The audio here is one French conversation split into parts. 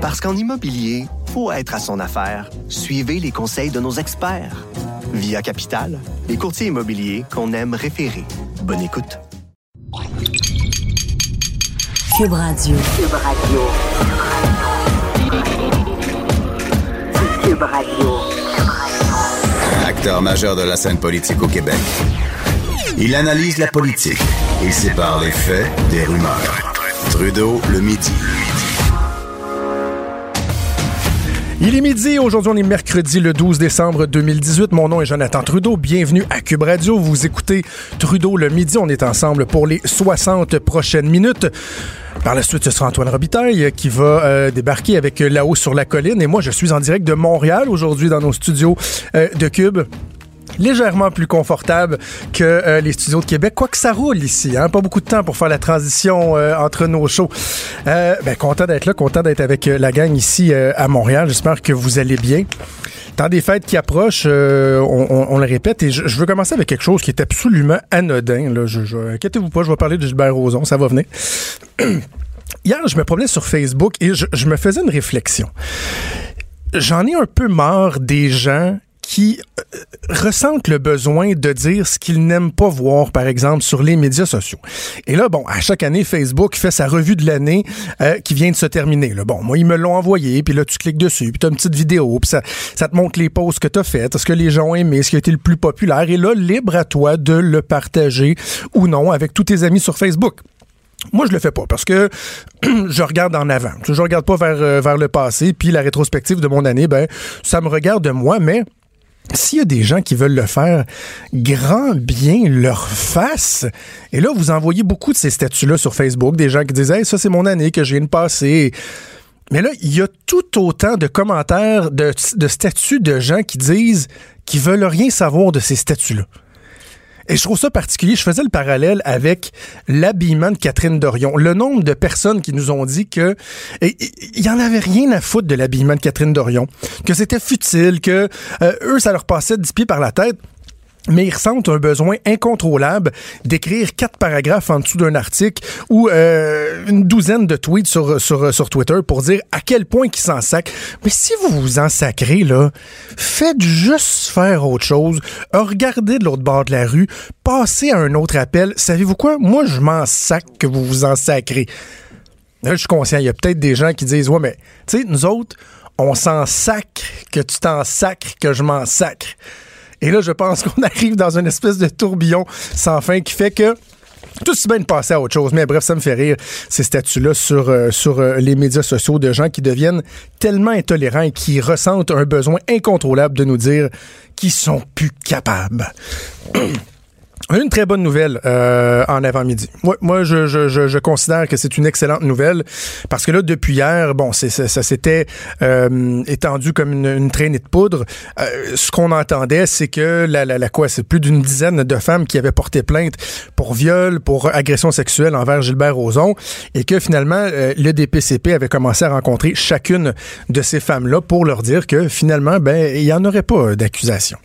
Parce qu'en immobilier, faut être à son affaire. Suivez les conseils de nos experts. Via Capital, les courtiers immobiliers qu'on aime référer. Bonne écoute. Cube Radio. Cube Radio. Cube Radio. Acteur majeur de la scène politique au Québec. Il analyse la politique et sépare les faits des rumeurs. Trudeau le midi. Il est midi, aujourd'hui on est mercredi le 12 décembre 2018. Mon nom est Jonathan Trudeau, bienvenue à Cube Radio. Vous écoutez Trudeau le midi, on est ensemble pour les 60 prochaines minutes. Par la suite, ce sera Antoine Robitaille qui va euh, débarquer avec là-haut sur la colline. Et moi, je suis en direct de Montréal aujourd'hui dans nos studios euh, de Cube légèrement plus confortable que euh, les studios de Québec. Quoique ça roule ici, hein? pas beaucoup de temps pour faire la transition euh, entre nos shows. Euh, ben, content d'être là, content d'être avec la gang ici à Montréal. J'espère que vous allez bien. Tant des fêtes qui approchent, on, le répète, et je, veux commencer avec quelque chose qui est absolument anodin. Là. Je, je, inquiétez-vous pas, je vais parler de Gilbert Rozon, ça va venir. Hier, je me promenais sur Facebook et je, je me faisais une réflexion. J'en ai un peu marre des gens qui euh, ressentent le besoin de dire ce qu'ils n'aiment pas voir, par exemple, sur les médias sociaux. Et là, bon, à chaque année, Facebook fait sa revue de l'année euh, qui vient de se terminer. Là. Bon, moi, ils me l'ont envoyé, puis là, tu cliques dessus, puis tu as une petite vidéo, puis ça, te montre les posts que tu as faites, ce que les gens ont aimé, ce qui a été le plus populaire. Et là, libre à toi de le partager ou non avec tous tes amis sur Facebook. Moi, je le fais pas parce que je regarde en avant. Je regarde pas vers, euh, vers le passé. Puis la rétrospective de mon année, ben, ça me regarde de moi, mais s'il y a des gens qui veulent le faire grand bien leur face, et là, vous envoyez beaucoup de ces statuts-là sur Facebook, des gens qui disent Hey, ça, c'est mon année que je viens de passer. Mais là, il y a tout autant de commentaires, de, de statuts de gens qui disent qu'ils veulent rien savoir de ces statuts-là. Et je trouve ça particulier. Je faisais le parallèle avec l'habillement de Catherine Dorion. Le nombre de personnes qui nous ont dit que il y en avait rien à foutre de l'habillement de Catherine Dorion, que c'était futile, que euh, eux ça leur passait dix pieds par la tête mais ils ressentent un besoin incontrôlable d'écrire quatre paragraphes en dessous d'un article ou euh, une douzaine de tweets sur, sur, sur Twitter pour dire à quel point ils s'en sacrent. Mais si vous vous en sacrez, là, faites juste faire autre chose. Regardez de l'autre bord de la rue, passez à un autre appel. Savez-vous quoi? Moi, je m'en sac que vous vous en sacrez. Là, je suis conscient, il y a peut-être des gens qui disent, ouais, mais, tu sais, nous autres, on s'en sacre que tu t'en sacres, que je m'en sacre. Et là, je pense qu'on arrive dans une espèce de tourbillon sans fin qui fait que tout si bien de passer à autre chose. Mais bref, ça me fait rire, ces statuts-là sur, euh, sur euh, les médias sociaux de gens qui deviennent tellement intolérants et qui ressentent un besoin incontrôlable de nous dire qu'ils sont plus capables. Une très bonne nouvelle euh, en avant-midi. Moi, moi je, je, je, considère que c'est une excellente nouvelle parce que là, depuis hier, bon, ça, s'était euh, étendu comme une, traînée de poudre. Euh, ce qu'on entendait, c'est que la, la, la quoi, c'est plus d'une dizaine de femmes qui avaient porté plainte pour viol, pour agression sexuelle envers Gilbert Rozon, et que finalement, euh, le DPCP avait commencé à rencontrer chacune de ces femmes-là pour leur dire que finalement, ben, il y en aurait pas d'accusation.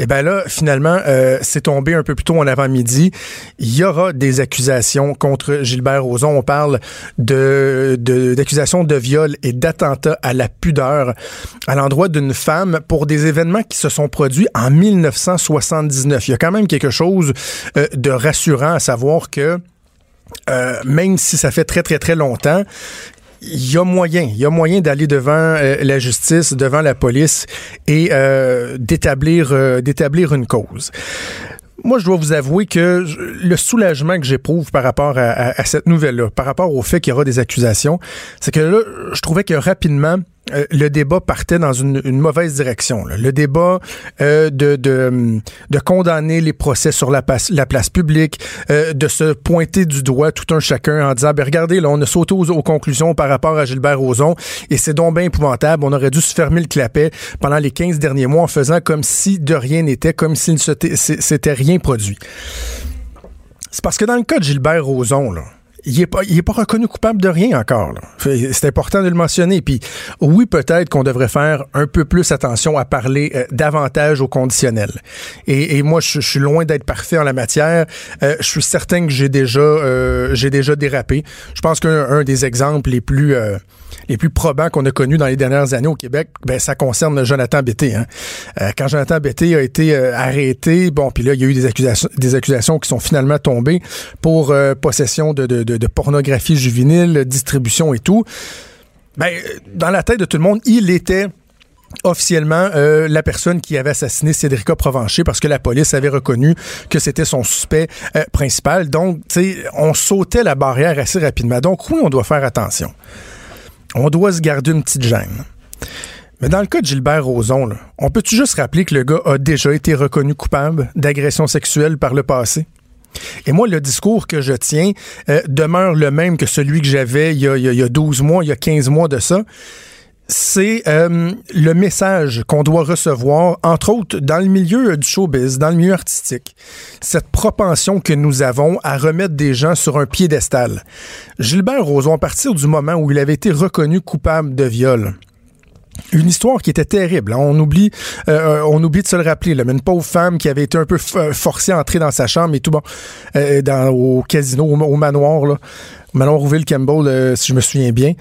Eh bien là, finalement, euh, c'est tombé un peu plus tôt en avant-midi. Il y aura des accusations contre Gilbert Rozon. On parle de d'accusations de, viol et d'attentat à la pudeur à l'endroit d'une femme pour des événements qui se sont produits en 1979. Il y a quand même quelque chose euh, de rassurant à savoir que euh, même si ça fait très très très longtemps, il y a moyen, il y a moyen d'aller devant euh, la justice, devant la police et euh, d'établir euh, d'établir une cause. Moi, je dois vous avouer que le soulagement que j'éprouve par rapport à, à cette nouvelle-là, par rapport au fait qu'il y aura des accusations, c'est que là, je trouvais que rapidement, euh, le débat partait dans une, mauvaise direction. Le débat euh, de, de, condamner les procès sur la, place, la place publique, euh, de se pointer du doigt tout un chacun en disant, ben regardez, là, on a sauté aux, conclusions par rapport à Gilbert Rozon et c'est donc bien épouvantable. On aurait dû se fermer le clapet pendant les 15 derniers mois en faisant comme si de rien n'était, comme s'il ne s'était rien produit. C'est parce que dans le cas de Gilbert Rozon, là, il est pas, reconnu coupable de rien encore. C'est important de le mentionner. Puis oui, peut-être qu'on devrait faire un peu plus attention à parler euh, davantage au conditionnel. Et, et moi, je, suis loin d'être parfait en la matière. Euh, je suis certain que j'ai déjà, euh, j'ai déjà dérapé. Je pense qu'un des exemples les plus les plus probants qu'on a connus dans les dernières années au Québec, ben ça concerne Jonathan Betté. Hein. Euh, quand Jonathan Betté a été euh, arrêté, bon, puis là il y a eu des accusations, des accusations qui sont finalement tombées pour euh, possession de, de, pornographie juvénile, distribution et tout. Ben dans la tête de tout le monde, il était officiellement la personne qui avait assassiné Cédrica Provencher parce que la police avait reconnu que c'était son suspect principal. Donc, tu sais, on sautait la barrière assez rapidement. Donc, oui, on doit faire attention. On doit se garder une petite gêne. Mais dans le cas de Gilbert Rozon, on peut-tu juste rappeler que le gars a déjà été reconnu coupable d'agression sexuelle par le passé? Et moi, le discours que je tiens euh, demeure le même que celui que j'avais il, il, y a 12 mois, il y a 15 mois de ça c'est euh, le message qu'on doit recevoir, entre autres dans le milieu du showbiz, dans le milieu artistique. Cette propension que nous avons à remettre des gens sur un piédestal. Gilbert Rozon, à partir du moment où il avait été reconnu coupable de viol, une histoire qui était terrible. Hein. On oublie, euh, on oublie de se le rappeler. Là. Mais une pauvre femme qui avait été un peu forcée à entrer dans sa chambre et tout bon, euh, dans, au casino, au, manoir, là, manoir Rouville Campbell, euh, si je me souviens bien.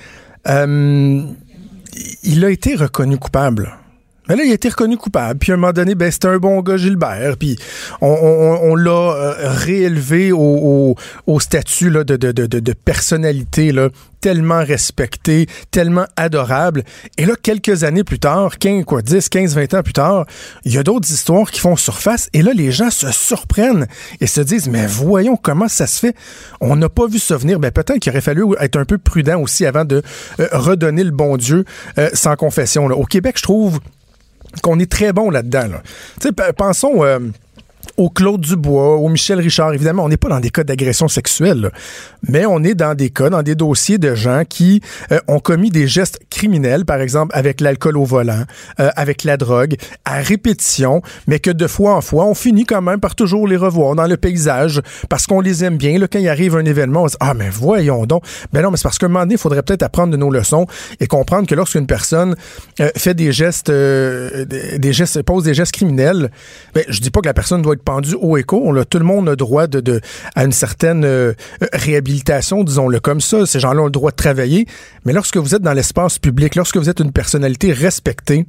Il a été reconnu coupable. Mais là, il a été reconnu coupable. Puis à un moment donné, ben, c'était un bon gars, Gilbert. Puis on, l'a euh, réélevé au, statut là, de, de, de, de, personnalité là, tellement respecté, tellement adorable. Et là, quelques années plus tard, 15, quoi, 10, 15, 20 ans plus tard, il y a d'autres histoires qui font surface. Et là, les gens se surprennent et se disent, mais voyons comment ça se fait. On n'a pas vu ça venir. Ben, peut-être qu'il aurait fallu être un peu prudent aussi avant de euh, redonner le bon Dieu euh, sans confession. Là. Au Québec, je trouve qu'on est très bon là-dedans. Là. Pensons... Euh, au Claude Dubois, au Michel Richard. Évidemment, on n'est pas dans des cas d'agression sexuelle, mais on est dans des cas, dans des dossiers de gens qui euh, ont commis des gestes criminels, par exemple avec l'alcool au volant, euh, avec la drogue, à répétition, mais que de fois en fois, on finit quand même par toujours les revoir dans le paysage parce qu'on les aime bien. Là, quand il arrive un événement, on se dit Ah, mais voyons donc. Ben non, mais c'est parce qu'à un moment donné, il faudrait peut-être apprendre de nos leçons et comprendre que lorsqu'une personne euh, fait des gestes, des gestes, pose des gestes criminels, ben, je dis pas que la personne doit être pendu au écho. On a, tout le monde a droit de, à une certaine euh, réhabilitation, disons-le comme ça. Ces gens-là ont le droit de travailler. Mais lorsque vous êtes dans l'espace public, lorsque vous êtes une personnalité respectée,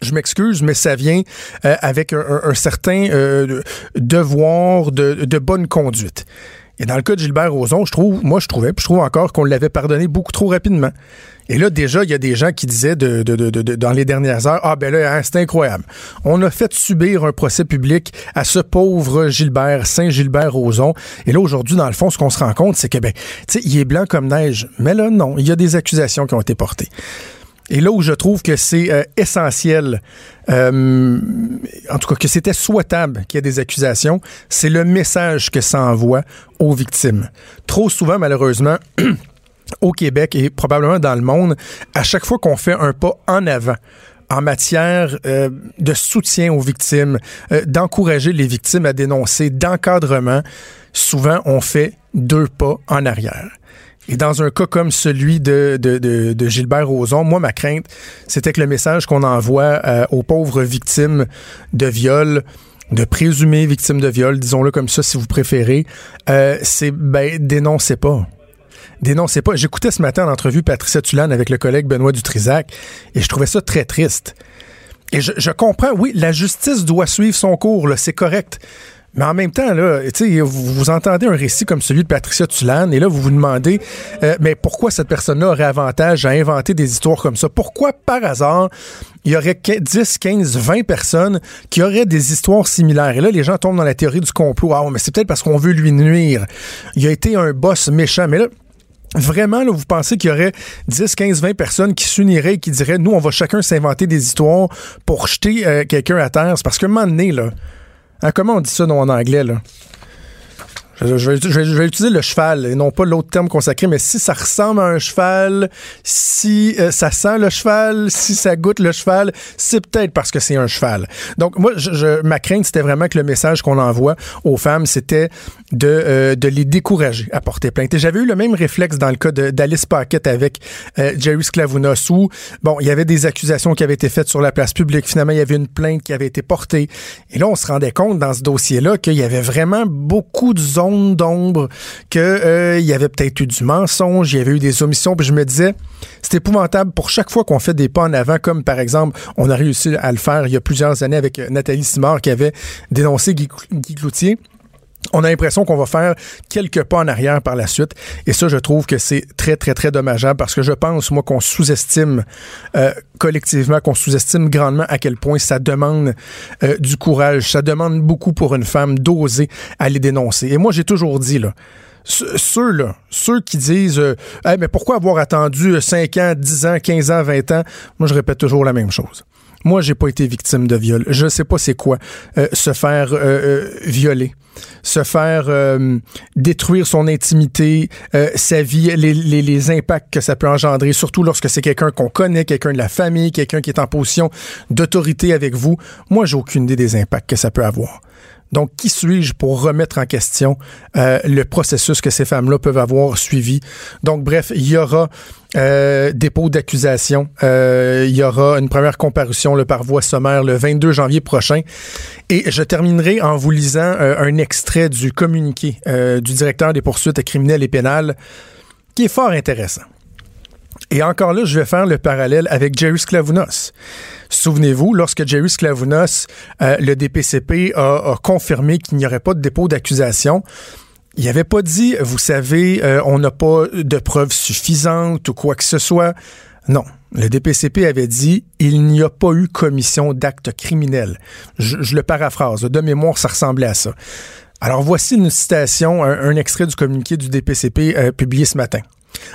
je m'excuse, mais ça vient euh, avec un, certain euh, devoir de, de bonne conduite. Et dans le cas de Gilbert Rozon, je trouve, moi je trouvais, puis je trouve encore qu'on l'avait pardonné beaucoup trop rapidement. Et là, déjà, il y a des gens qui disaient dans les dernières heures, ah ben là, hein, c'est incroyable. On a fait subir un procès public à ce pauvre Gilbert, Saint-Gilbert Rozon. Et là, aujourd'hui, dans le fond, ce qu'on se rend compte, c'est que, ben, tu sais, il est blanc comme neige. Mais là, non, il y a des accusations qui ont été portées. Et là où je trouve que c'est euh, essentiel, euh, en tout cas que c'était souhaitable qu'il y ait des accusations, c'est le message que ça envoie aux victimes. Trop souvent, malheureusement, au Québec et probablement dans le monde, à chaque fois qu'on fait un pas en avant, en matière euh, de soutien aux victimes, euh, d'encourager les victimes à dénoncer, d'encadrement, souvent on fait deux pas en arrière. Et dans un cas comme celui de, de, de, Gilbert Rozon, moi, ma crainte, c'était que le message qu'on envoie euh, aux pauvres victimes de viol, de présumées victimes de viol, disons-le comme ça si vous préférez, c'est ben dénoncez pas dénoncez pas. J'écoutais ce matin l'entrevue Patricia Tulane avec le collègue Benoît Dutrisac et je trouvais ça très triste. Et je, comprends, oui, la justice doit suivre son cours, c'est correct. Mais en même temps, là, vous, vous entendez un récit comme celui de Patricia Tulane et là, vous vous demandez, euh, mais pourquoi cette personne-là aurait avantage à inventer des histoires comme ça? Pourquoi, par hasard, il y aurait 10, 15, 20 personnes qui auraient des histoires similaires? Et là, les gens tombent dans la théorie du complot. Ah, mais c'est peut-être parce qu'on veut lui nuire. Il a été un boss méchant. Mais là, Vraiment, là, vous pensez qu'il y aurait 10, 15, 20 personnes qui s'uniraient et qui diraient Nous, on va chacun s'inventer des histoires pour jeter euh, quelqu'un à terre? C'est parce qu'à un moment donné, là, hein, comment on dit ça en anglais, là? Je, vais, utiliser le cheval et non pas l'autre terme consacré, mais si ça ressemble à un cheval, si euh, ça sent le cheval, si ça goûte le cheval, c'est peut-être parce que c'est un cheval. Donc moi, ma crainte, c'était vraiment que le message qu'on envoie aux femmes, c'était de, euh, de les décourager à porter plainte. Et j'avais eu le même réflexe dans le cas d'Alice Paquette avec euh, Jerry Sklavounos où, bon, il y avait des accusations qui avaient été faites sur la place publique. Finalement, il y avait une plainte qui avait été portée. Et là, on se rendait compte dans ce dossier-là qu'il y avait vraiment beaucoup de zones zone d'ombre, que euh, y avait peut-être eu du mensonge, il y avait eu des omissions, puis je me disais, c'est épouvantable pour chaque fois qu'on fait des pas en avant, comme par exemple, on a réussi à le faire il y a plusieurs années avec euh, Nathalie Simard qui avait dénoncé Guy, Guy Cloutier on a l'impression qu'on va faire quelques pas en arrière par la suite. Et ça, je trouve que c'est très, très, très dommageable parce que je pense, moi, qu'on sous-estime euh, collectivement, qu'on sous-estime grandement à quel point ça demande euh, du courage. Ça demande beaucoup pour une femme d'oser aller dénoncer. Et moi, j'ai toujours dit, là, ceux là, ceux qui disent euh, mais pourquoi avoir attendu 5 ans, 10 ans, 15 ans, 20 ans, moi je répète toujours la même chose. Moi, j'ai pas été victime de viol. Je sais pas c'est quoi euh, se faire euh, euh, violer, se faire détruire son intimité, sa vie, les, les, les, impacts que ça peut engendrer, surtout lorsque c'est quelqu'un qu'on connaît, quelqu'un de la famille, quelqu'un qui est en position d'autorité avec vous. Moi, j'ai aucune idée des impacts que ça peut avoir. Donc, qui suis-je pour remettre en question euh, le processus que ces femmes-là peuvent avoir suivi? Donc, bref, il y aura euh, dépôt d'accusation. Euh, il y aura une première comparution le par voie sommaire le 22 janvier prochain. Et je terminerai en vous lisant un extrait du communiqué du directeur des poursuites criminelles et pénales qui est fort intéressant. Et encore là, je vais faire le parallèle avec Jerry Sklavounos. Souvenez-vous, lorsque Jerry Sklavounos, euh, le DPCP, a, confirmé qu'il n'y aurait pas de dépôt d'accusation, il n'avait pas dit, vous savez, euh, on n'a pas de preuves suffisantes ou quoi que ce soit. Non. Le DPCP avait dit, il n'y a pas eu commission d'actes criminels. Je, le paraphrase. De mémoire, ça ressemblait à ça. Alors voici une citation, un, extrait du communiqué du DPCP euh, publié ce matin.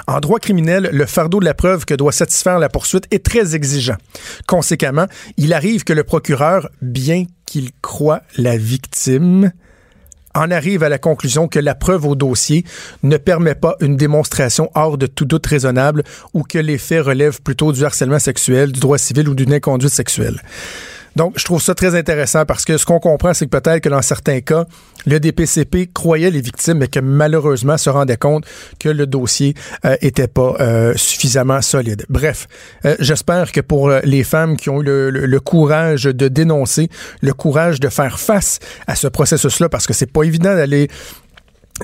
En droit criminel, le fardeau de la preuve que doit satisfaire la poursuite est très exigeant. Conséquemment, il arrive que le procureur, bien qu'il croit la victime, en arrive à la conclusion que la preuve au dossier ne permet pas une démonstration hors de tout doute raisonnable ou que les faits relèvent plutôt du harcèlement sexuel, du droit civil ou d'une inconduite sexuelle. Donc, je trouve ça très intéressant parce que ce qu'on comprend, c'est que peut-être que dans certains cas, le DPCP croyait les victimes, mais que malheureusement se rendait compte que le dossier euh, était pas euh, suffisamment solide. Bref, euh, j'espère que pour les femmes qui ont eu le, le, courage de dénoncer, le courage de faire face à ce processus-là, parce que c'est pas évident d'aller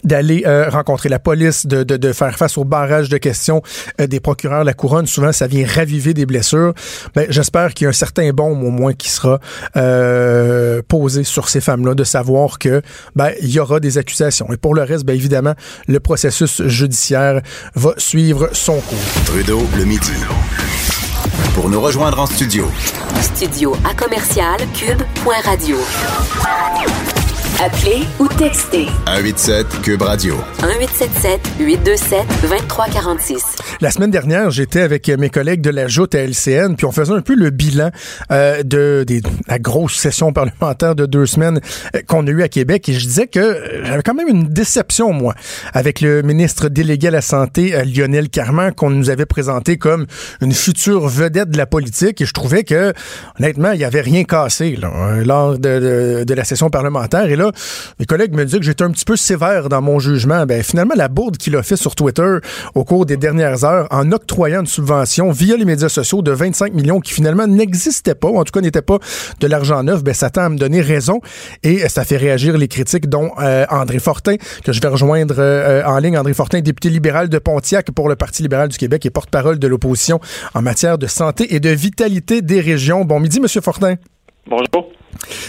d'aller euh, rencontrer la police, de, de, de, faire face au barrage de questions euh, des procureurs la couronne. Souvent, ça vient raviver des blessures. Ben, J'espère qu'il y a un certain baume au moins qui sera euh, posé sur ces femmes-là, de savoir que ben, il y aura des accusations. Et pour le reste, ben, évidemment, le processus judiciaire va suivre son cours. Trudeau, le midi. Pour nous rejoindre en studio. Studio à commercial cube.radio. Appelez ou textez. 187 Cube Radio. 1877 827 2346. La semaine dernière, j'étais avec mes collègues de la Joute à LCN, puis on faisait un peu le bilan euh, de, la grosse session parlementaire de deux semaines euh, qu'on a eue à Québec. Et je disais que euh, j'avais quand même une déception, moi, avec le ministre délégué à la Santé, Lionel Carman, qu'on nous avait présenté comme une future vedette de la politique. Et je trouvais que, honnêtement, il n'y avait rien cassé là, lors de, de la session parlementaire. Et là, mes collègues me disaient que j'étais un petit peu sévère dans mon jugement. Ben, finalement, la bourde qu'il a fait sur Twitter au cours des dernières heures en octroyant une subvention via les médias sociaux de 25 millions qui finalement n'existaient pas, ou en tout cas n'étaient pas de l'argent neuf, ben, ça tend à me donner raison et ça fait réagir les critiques dont euh, André Fortin, que je vais rejoindre euh, en ligne. André Fortin, député libéral de Pontiac pour le Parti libéral du Québec et porte-parole de l'opposition en matière de santé et de vitalité des régions. Bon midi, Monsieur Fortin. Bonjour.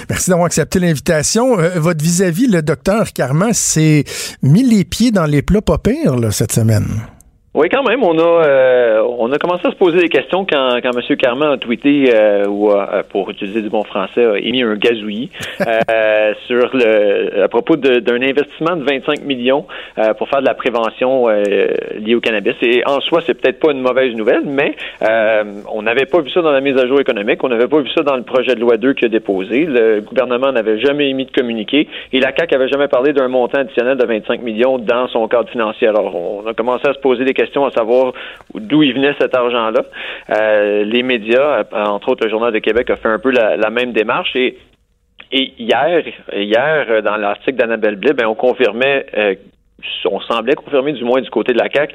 Merci d'avoir accepté l'invitation. Euh, votre vis-à-vis, le docteur Carman, s'est mis les pieds dans les plats pas pires cette semaine. Oui, quand même. On a euh, on a commencé à se poser des questions quand, quand M. Carman a tweeté euh, ou pour utiliser du bon français a émis un gazouillis sur le à propos d'un investissement de 25 millions pour faire de la prévention liée au cannabis. Et en soi, c'est peut-être pas une mauvaise nouvelle, mais on n'avait pas vu ça dans la mise à jour économique, on n'avait pas vu ça dans le projet de loi 2 qui a déposé. Le gouvernement n'avait jamais émis de communiqué et la CAC avait jamais parlé d'un montant additionnel de 25 millions dans son cadre financier. Alors, on a commencé à se poser des questions à savoir d'où il venait cet argent-là. Euh, les médias, euh, entre autres le Journal de Québec, a fait un peu la, même démarche et hier, hier, euh, dans l'article d'Annabelle Blib, ben, on confirmait, on semblait confirmer du moins du côté de la CAC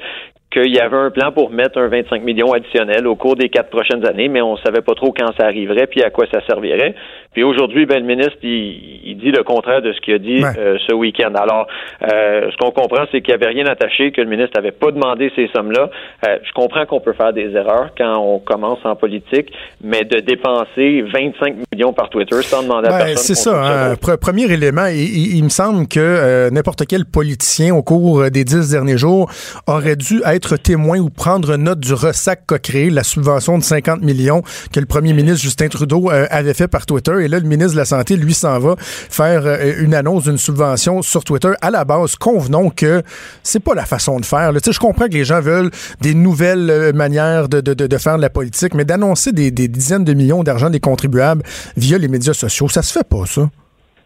qu'il y avait un plan pour mettre un 25 millions additionnel au cours des quatre prochaines années, mais on savait pas trop quand ça arriverait puis à quoi ça servirait. Puis aujourd'hui, ben, le ministre, il, dit le contraire de ce qu'il a dit euh, ce week-end. Alors, euh, ce qu'on comprend, c'est qu'il n'y avait rien attaché, que le ministre n'avait pas demandé ces sommes-là. Euh, je comprends qu'on peut faire des erreurs quand on commence en politique, mais de dépenser 25 millions par Twitter sans demander à personne. C'est ça. Hein. premier élément, il, il, me semble que n'importe quel politicien au cours des dix derniers jours aurait dû être témoin ou prendre note du ressac qu'a créé la subvention de 50 millions que le premier ministre Justin Trudeau avait fait par Twitter et là, le ministre de la Santé, lui, s'en va faire euh, une annonce d'une subvention sur Twitter. À la base, convenons que c'est pas la façon de faire. je comprends que les gens veulent des nouvelles euh, manières de, de, de, faire de la politique, mais d'annoncer des, des dizaines de millions d'argent des contribuables via les médias sociaux, ça se fait pas, ça.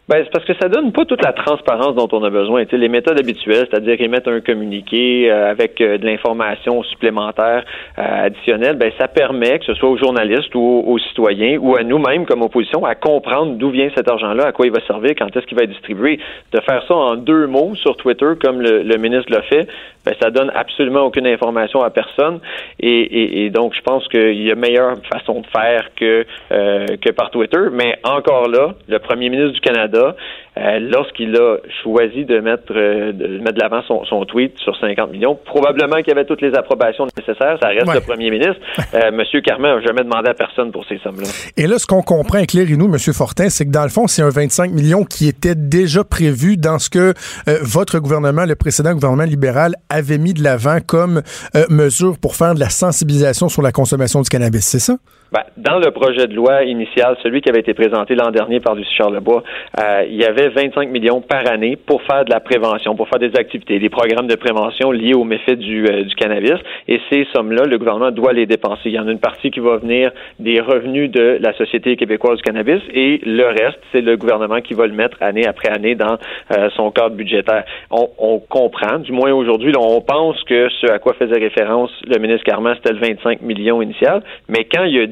Ben, c'est parce que ça donne pas toute la transparence dont on a besoin. les méthodes habituelles, c'est-à-dire émettre un communiqué euh, avec euh, de l'information supplémentaire euh, additionnelle, ben, ça permet que ce soit aux journalistes ou aux, citoyens ou à nous-mêmes comme opposition à comprendre d'où vient cet argent-là, à quoi il va servir, quand est-ce qu'il va être distribué. De faire ça en deux mots sur Twitter, comme le, le ministre l'a fait, ben, ça donne absolument aucune information à personne. Et, et, et donc, je pense qu'il y a meilleure façon de faire que, que par Twitter. Mais encore là, le premier ministre du Canada euh, lorsqu'il a choisi de mettre euh, de mettre de l'avant son, tweet sur 50 millions, probablement qu'il y avait toutes les approbations nécessaires. Ça reste le premier ministre. Euh, Monsieur Carmen n'a jamais demandé à personne pour ces sommes-là. Et là, ce qu'on comprend, éclairez-nous, Monsieur Fortin, c'est que dans le fond, c'est un 25 millions qui était déjà prévu dans ce que votre gouvernement, le précédent gouvernement libéral, avait mis de l'avant comme mesure pour faire de la sensibilisation sur la consommation du cannabis. C'est ça? Ben, dans le projet de loi initial, celui qui avait été présenté l'an dernier par Lucie Charlebois, euh, il y avait 25 millions par année pour faire de la prévention, pour faire des activités, des programmes de prévention liés aux méfaits du, euh, du cannabis. Et ces sommes-là, le gouvernement doit les dépenser. Il y en a une partie qui va venir des revenus de la Société québécoise du cannabis et le reste, c'est le gouvernement qui va le mettre année après année dans euh, son cadre budgétaire. On, on, comprend, du moins aujourd'hui, on pense que ce à quoi faisait référence le ministre Carman, c'était le 25 millions initial, mais quand il a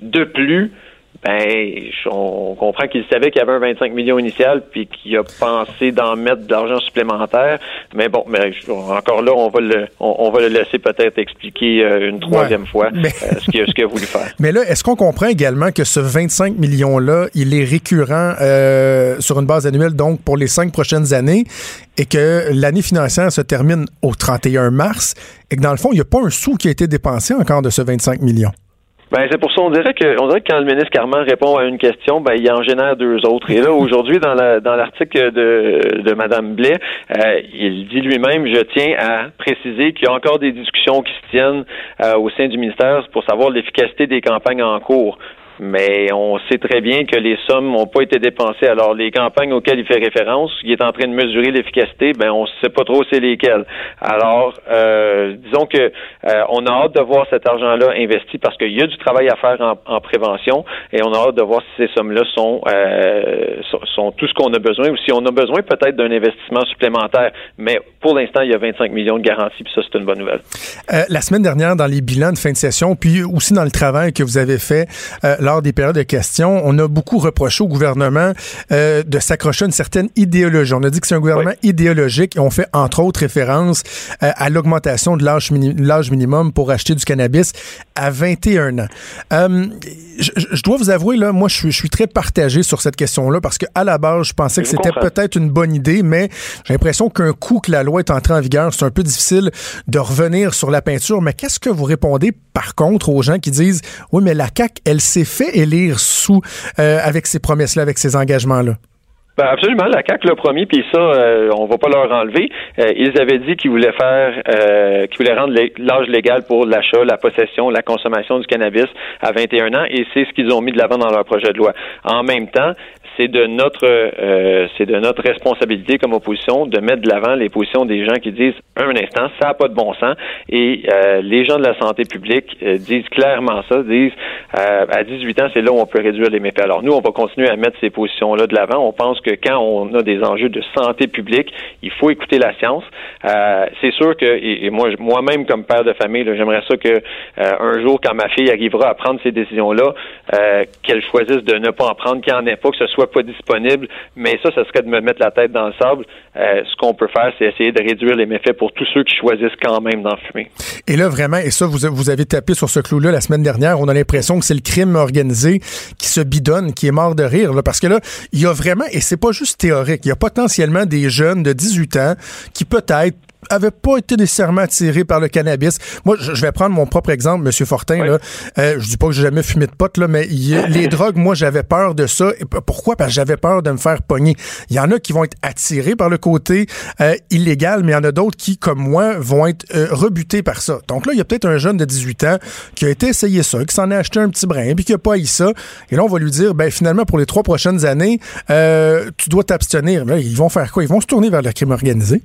de plus, ben, on comprend qu'il savait qu'il y avait un 25 millions initial, puis qu'il a pensé d'en mettre de l'argent supplémentaire. Mais bon, mais encore là, on va le, on, va le laisser peut-être expliquer euh, une troisième fois euh, ce qu'il a, voulu faire. Mais là, est-ce qu'on comprend également que ce 25 millions-là, il est récurrent euh, sur une base annuelle, donc pour les cinq prochaines années, et que l'année financière se termine au 31 mars, et que dans le fond, il n'y a pas un sou qui a été dépensé encore de ce 25 millions? Ben c'est pour ça on dirait que on dirait que quand le ministre Carman répond à une question, ben il en génère deux autres. Et là aujourd'hui dans la dans l'article de de Madame Blais, euh, il dit lui-même je tiens à préciser qu'il y a encore des discussions qui se tiennent euh, au sein du ministère pour savoir l'efficacité des campagnes en cours mais on sait très bien que les sommes n'ont pas été dépensées. Alors, les campagnes auxquelles il fait référence, il est en train de mesurer l'efficacité, ben on ne sait pas trop c'est lesquelles. Alors, euh, disons que euh, on a hâte de voir cet argent-là investi parce qu'il y a du travail à faire en, prévention et on a hâte de voir si ces sommes-là sont, euh, sont, tout ce qu'on a besoin ou si on a besoin peut-être d'un investissement supplémentaire. Mais pour l'instant, il y a 25 millions de garanties, puis ça, c'est une bonne nouvelle. la semaine dernière, dans les bilans de fin de session, puis aussi dans le travail que vous avez fait, lors des périodes de questions, on a beaucoup reproché au gouvernement euh, de s'accrocher à une certaine idéologie. On a dit que c'est un gouvernement idéologique et on fait entre autres référence euh, à l'augmentation de l'âge minimum pour acheter du cannabis à 21 ans. Euh, je, dois vous avouer, là, moi, je suis, je suis très partagé sur cette question-là parce qu'à la base, je pensais que c'était peut-être une bonne idée, mais j'ai l'impression qu'un coup que la loi est entrée en vigueur, c'est un peu difficile de revenir sur la peinture. Mais qu'est-ce que vous répondez, par contre, aux gens qui disent, oui, mais la CAQ, elle s'est fait élire sous, euh, avec ces promesses-là, avec ces engagements-là? Ben absolument, la CAC l'a promis, puis ça, euh, on va pas leur enlever. Euh, ils avaient dit qu'ils voulaient faire, euh, qu'ils voulaient rendre l'âge légal pour l'achat, la possession, la consommation du cannabis à 21 ans, et c'est ce qu'ils ont mis de l'avant dans leur projet de loi. En même temps, c'est de notre euh, c'est de notre responsabilité comme opposition de mettre de l'avant les positions des gens qui disent un instant ça n'a pas de bon sens. Et euh, les gens de la santé publique euh, disent clairement ça disent à 18 ans c'est là où on peut réduire les méfaits. Alors nous on va continuer à mettre ces positions là de l'avant. On pense que quand on a des enjeux de santé publique, il faut écouter la science. Euh, c'est sûr que, et, moi, moi-même comme père de famille, j'aimerais ça que euh, un jour, quand ma fille arrivera à prendre ces décisions-là, euh, qu'elle choisisse de ne pas en prendre, qu'il n'y en ait pas, que ce soit pas disponible. Mais ça, ce serait de me mettre la tête dans le sable. ce qu'on peut faire, c'est essayer de réduire les méfaits pour tous ceux qui choisissent quand même d'en fumer. Et là, vraiment, et ça, vous, vous avez tapé sur ce clou-là la semaine dernière, on a l'impression que c'est le crime organisé qui se bidonne, qui est mort de rire, parce que là, il y a vraiment, et c'est pas juste théorique, il y a potentiellement des jeunes de 18 ans qui peut-être avait pas été nécessairement attiré par le cannabis. Moi, je vais prendre mon propre exemple, Monsieur Fortin. Là. Euh, je dis pas que j'ai jamais fumé de pot, là, mais les drogues, moi, j'avais peur de ça. pourquoi? Parce que j'avais peur de me faire pogner. Il y en a qui vont être attirés par le côté euh, illégal, mais il y en a d'autres qui, comme moi, vont être euh, rebutés par ça. Donc là, il y a peut-être un jeune de 18 ans qui a été essayé ça, qui s'en a acheté un petit brin, puis qui a pas eu ça. Et là, on va lui dire, ben finalement, pour les trois prochaines années, tu dois t'abstenir. Ils vont faire quoi? Ils vont se tourner vers le crime organisé.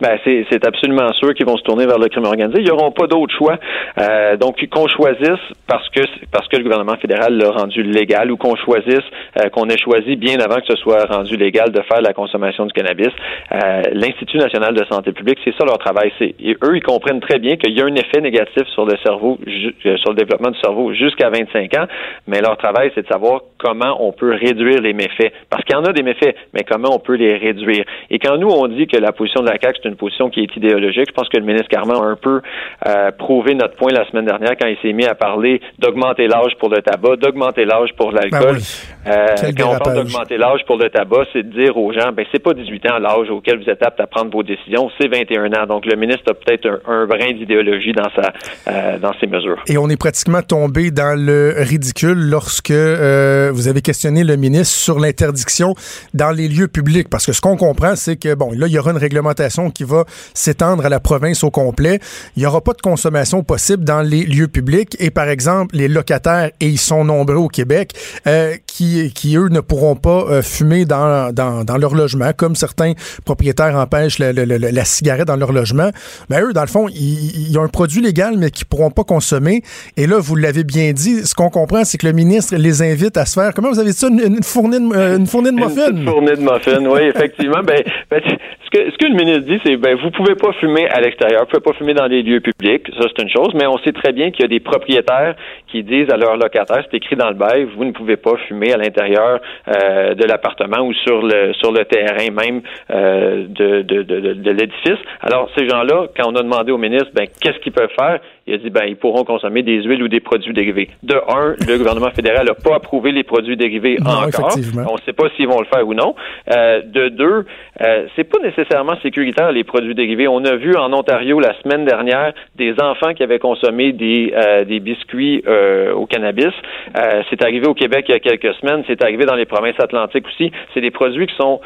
Ben, c'est absolument sûr qu'ils vont se tourner vers le crime organisé. Ils n'auront pas d'autre choix. Euh, donc, qu'on choisisse parce que parce que le gouvernement fédéral l'a rendu légal ou qu'on choisisse euh, qu'on ait choisi bien avant que ce soit rendu légal de faire la consommation du cannabis. Euh, L'Institut national de santé publique, c'est ça leur travail. C'est eux, ils comprennent très bien qu'il y a un effet négatif sur le cerveau, euh, sur le développement du cerveau jusqu'à 25 ans. Mais leur travail, c'est de savoir comment on peut réduire les méfaits. Parce qu'il y en a des méfaits, mais comment on peut les réduire? Et quand nous on dit que la position de la CAQ une position qui est idéologique. Je pense que le ministre Carman a un peu euh, prouvé notre point la semaine dernière quand il s'est mis à parler d'augmenter l'âge pour le tabac, d'augmenter l'âge pour l'alcool. Ben euh, quand on parle d'augmenter l'âge pour le tabac, c'est de dire aux gens, ben c'est pas 18 ans l'âge auquel vous êtes apte à prendre vos décisions, c'est 21 ans. Donc le ministre a peut-être un, brin d'idéologie dans sa euh, dans ses mesures. Et on est pratiquement tombé dans le ridicule lorsque vous avez questionné le ministre sur l'interdiction dans les lieux publics, parce que ce qu'on comprend, c'est que bon, là il y aura une réglementation qui qui va s'étendre à la province au complet. Il n'y aura pas de consommation possible dans les lieux publics et par exemple les locataires et ils sont nombreux au Québec euh, qui qui eux ne pourront pas euh, fumer dans, dans, dans leur logement comme certains propriétaires empêchent la cigarette dans leur logement. Mais eux dans le fond ils, ont un produit légal mais qui pourront pas consommer et là vous l'avez bien dit ce qu'on comprend c'est que le ministre les invite à se faire comment vous avez dit ça une, fournée de euh, une fournée de muffins? Une fournée de muffins oui effectivement ben, ben ce que ce que le ministre dit c'est ben vous pouvez pas fumer à l'extérieur, vous pouvez pas fumer dans les lieux publics, ça c'est une chose, mais on sait très bien qu'il y a des propriétaires qui disent à leurs locataires, c'est écrit dans le bail, vous ne pouvez pas fumer à l'intérieur euh, de l'appartement ou sur le sur le terrain même euh, de, de, de, de l'édifice. Alors ces gens-là, quand on a demandé au ministre, ben qu'est-ce qu'ils peuvent faire, il a dit ben ils pourront consommer des huiles ou des produits dérivés. De un, le gouvernement fédéral n'a pas approuvé les produits dérivés encore. On ne sait pas s'ils vont le faire ou non. Euh, de deux, euh, c'est pas nécessairement sécuritaire les produits dérivés. On a vu en Ontario la semaine dernière des enfants qui avaient consommé des, euh, des biscuits euh, au cannabis. Euh, c'est arrivé au Québec il y a quelques semaines. C'est arrivé dans les provinces atlantiques aussi. C'est des produits qui sont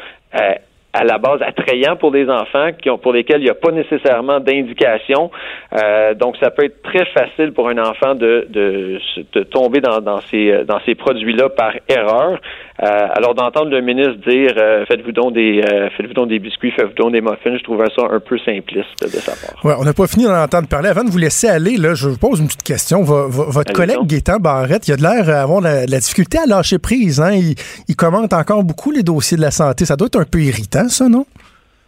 à la base attrayants pour des enfants qui ont, pour lesquels il n'y a pas nécessairement d'indication. Euh, donc, ça peut être très facile pour un enfant de, de, de tomber dans, dans ces, dans ces produits-là par erreur. Euh, alors, d'entendre le ministre dire euh, faites-vous donc des faites-vous donc des biscuits, faites-vous donc des muffins, je trouvais ça un peu simpliste de sa part. Ouais, on n'a pas fini d'en entendre parler. Avant de vous laisser aller, là, je vous pose une petite question. votre collègue Gaétan Barrette, il a de l'air d'avoir la, la, difficulté à lâcher prise. Hein? Il, il commente encore beaucoup les dossiers de la santé. Ça doit être un peu irritant ça, non?